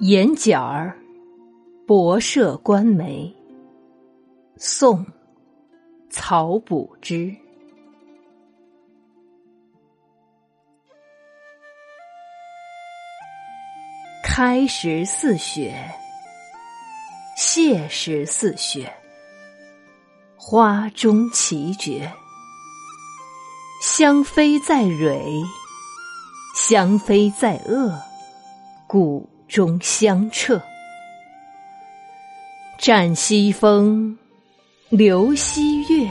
眼角儿，博涉关梅。宋，曹补之。开时似雪，谢时似雪。花中奇绝，香妃在蕊，香妃在萼，谷。中相彻，占西风，流西月，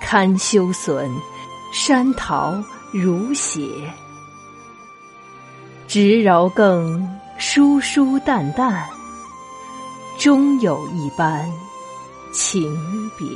堪修损，山桃如血。直饶更，疏疏淡淡，终有一般情别。